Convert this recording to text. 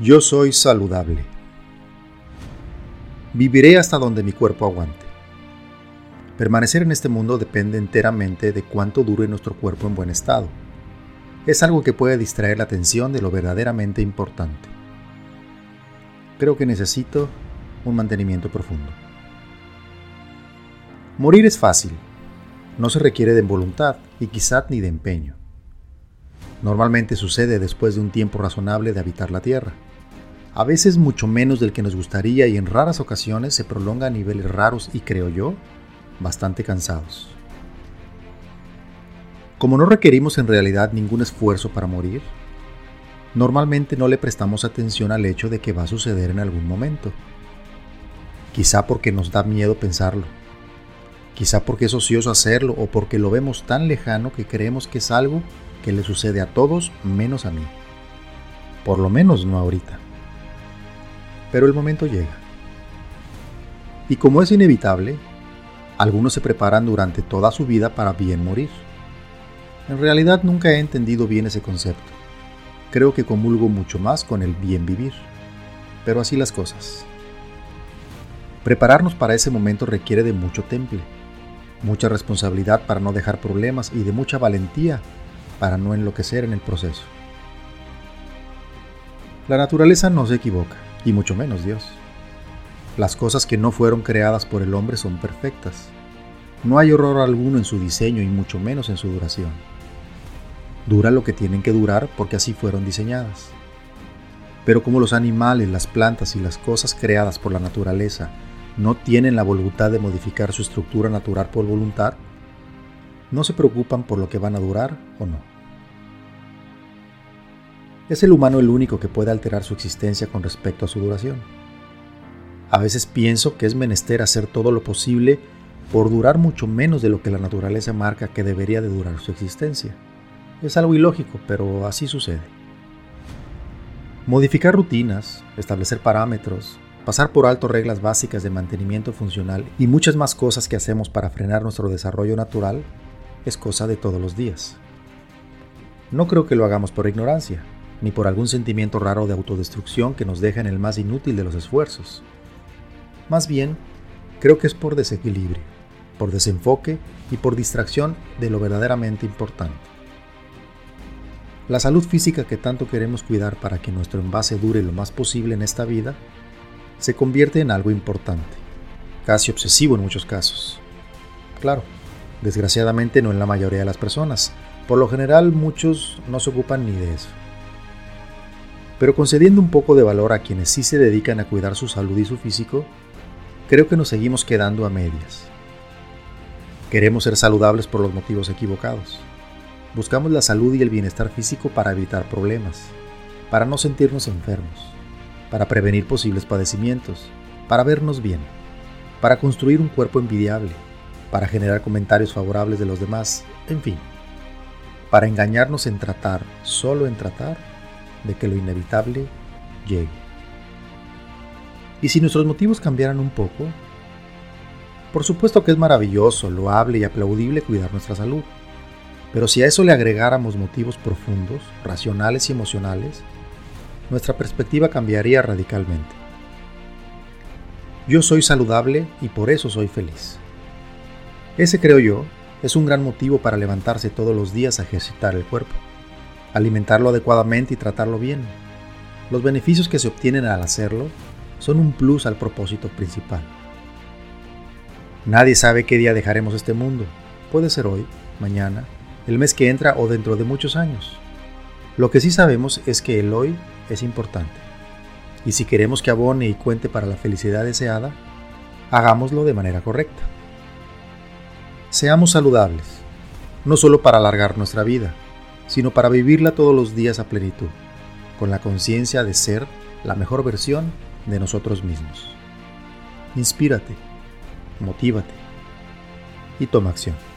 Yo soy saludable. Viviré hasta donde mi cuerpo aguante. Permanecer en este mundo depende enteramente de cuánto dure nuestro cuerpo en buen estado. Es algo que puede distraer la atención de lo verdaderamente importante. Creo que necesito un mantenimiento profundo. Morir es fácil. No se requiere de voluntad y quizás ni de empeño. Normalmente sucede después de un tiempo razonable de habitar la Tierra a veces mucho menos del que nos gustaría y en raras ocasiones se prolonga a niveles raros y creo yo, bastante cansados. Como no requerimos en realidad ningún esfuerzo para morir, normalmente no le prestamos atención al hecho de que va a suceder en algún momento. Quizá porque nos da miedo pensarlo, quizá porque es ocioso hacerlo o porque lo vemos tan lejano que creemos que es algo que le sucede a todos menos a mí. Por lo menos no ahorita pero el momento llega. Y como es inevitable, algunos se preparan durante toda su vida para bien morir. En realidad nunca he entendido bien ese concepto. Creo que comulgo mucho más con el bien vivir. Pero así las cosas. Prepararnos para ese momento requiere de mucho temple, mucha responsabilidad para no dejar problemas y de mucha valentía para no enloquecer en el proceso. La naturaleza no se equivoca y mucho menos Dios. Las cosas que no fueron creadas por el hombre son perfectas. No hay horror alguno en su diseño y mucho menos en su duración. Dura lo que tienen que durar porque así fueron diseñadas. Pero como los animales, las plantas y las cosas creadas por la naturaleza no tienen la voluntad de modificar su estructura natural por voluntad, no se preocupan por lo que van a durar o no. ¿Es el humano el único que puede alterar su existencia con respecto a su duración? A veces pienso que es menester hacer todo lo posible por durar mucho menos de lo que la naturaleza marca que debería de durar su existencia. Es algo ilógico, pero así sucede. Modificar rutinas, establecer parámetros, pasar por alto reglas básicas de mantenimiento funcional y muchas más cosas que hacemos para frenar nuestro desarrollo natural es cosa de todos los días. No creo que lo hagamos por ignorancia, ni por algún sentimiento raro de autodestrucción que nos deja en el más inútil de los esfuerzos. Más bien, creo que es por desequilibrio, por desenfoque y por distracción de lo verdaderamente importante. La salud física que tanto queremos cuidar para que nuestro envase dure lo más posible en esta vida se convierte en algo importante, casi obsesivo en muchos casos. Claro, desgraciadamente no en la mayoría de las personas. Por lo general muchos no se ocupan ni de eso pero concediendo un poco de valor a quienes sí se dedican a cuidar su salud y su físico, creo que nos seguimos quedando a medias. Queremos ser saludables por los motivos equivocados. Buscamos la salud y el bienestar físico para evitar problemas, para no sentirnos enfermos, para prevenir posibles padecimientos, para vernos bien, para construir un cuerpo envidiable, para generar comentarios favorables de los demás, en fin, para engañarnos en tratar, solo en tratar, de que lo inevitable llegue. Y si nuestros motivos cambiaran un poco, por supuesto que es maravilloso, loable y aplaudible cuidar nuestra salud. Pero si a eso le agregáramos motivos profundos, racionales y emocionales, nuestra perspectiva cambiaría radicalmente. Yo soy saludable y por eso soy feliz. Ese creo yo es un gran motivo para levantarse todos los días a ejercitar el cuerpo alimentarlo adecuadamente y tratarlo bien. Los beneficios que se obtienen al hacerlo son un plus al propósito principal. Nadie sabe qué día dejaremos este mundo. Puede ser hoy, mañana, el mes que entra o dentro de muchos años. Lo que sí sabemos es que el hoy es importante. Y si queremos que abone y cuente para la felicidad deseada, hagámoslo de manera correcta. Seamos saludables, no solo para alargar nuestra vida, sino para vivirla todos los días a plenitud, con la conciencia de ser la mejor versión de nosotros mismos. Inspírate, motívate y toma acción.